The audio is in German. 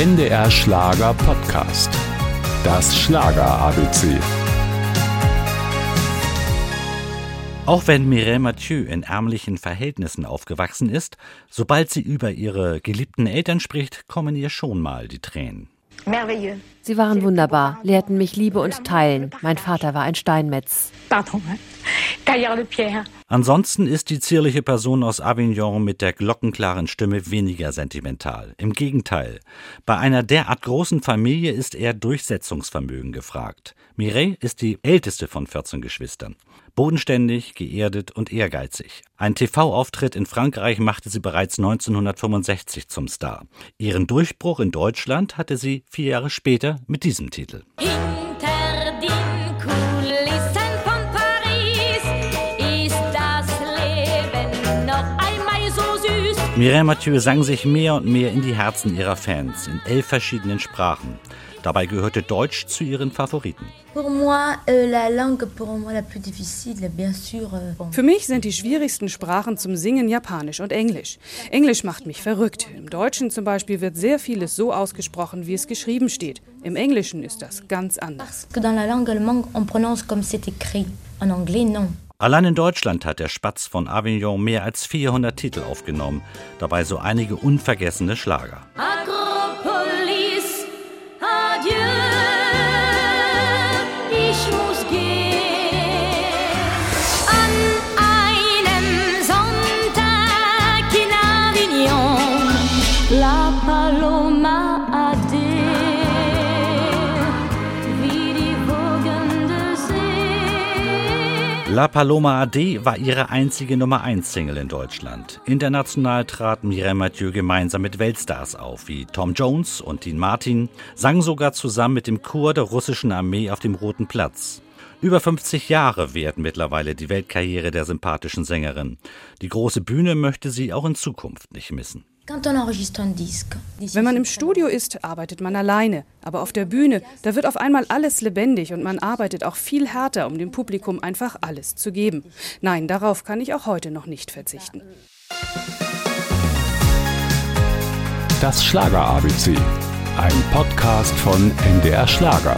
NDR Schlager Podcast. Das Schlager ABC. Auch wenn Mireille Mathieu in ärmlichen Verhältnissen aufgewachsen ist, sobald sie über ihre geliebten Eltern spricht, kommen ihr schon mal die Tränen. Sie waren wunderbar, lehrten mich Liebe und Teilen. Mein Vater war ein Steinmetz. Ansonsten ist die zierliche Person aus Avignon mit der glockenklaren Stimme weniger sentimental. Im Gegenteil, bei einer derart großen Familie ist eher Durchsetzungsvermögen gefragt. Mireille ist die älteste von 14 Geschwistern. Bodenständig, geerdet und ehrgeizig. Ein TV-Auftritt in Frankreich machte sie bereits 1965 zum Star. Ihren Durchbruch in Deutschland hatte sie vier Jahre später mit diesem Titel. Hinter Mireille Mathieu sang sich mehr und mehr in die Herzen ihrer Fans in elf verschiedenen Sprachen. Dabei gehörte Deutsch zu ihren Favoriten. Euh, Für mich sind die schwierigsten Sprachen zum Singen Japanisch und Englisch. Englisch macht mich verrückt. Im Deutschen zum Beispiel wird sehr vieles so ausgesprochen, wie es geschrieben steht. Im Englischen ist das ganz anders. Allein in Deutschland hat der Spatz von Avignon mehr als 400 Titel aufgenommen, dabei so einige unvergessene Schlager. Akropolis, La Paloma AD war ihre einzige Nummer 1 Single in Deutschland. International trat Mireille Mathieu gemeinsam mit Weltstars auf, wie Tom Jones und Dean Martin, sang sogar zusammen mit dem Chor der russischen Armee auf dem Roten Platz. Über 50 Jahre währt mittlerweile die Weltkarriere der sympathischen Sängerin. Die große Bühne möchte sie auch in Zukunft nicht missen. Wenn man im Studio ist, arbeitet man alleine. Aber auf der Bühne, da wird auf einmal alles lebendig und man arbeitet auch viel härter, um dem Publikum einfach alles zu geben. Nein, darauf kann ich auch heute noch nicht verzichten. Das Schlager ABC. Ein Podcast von NDR Schlager.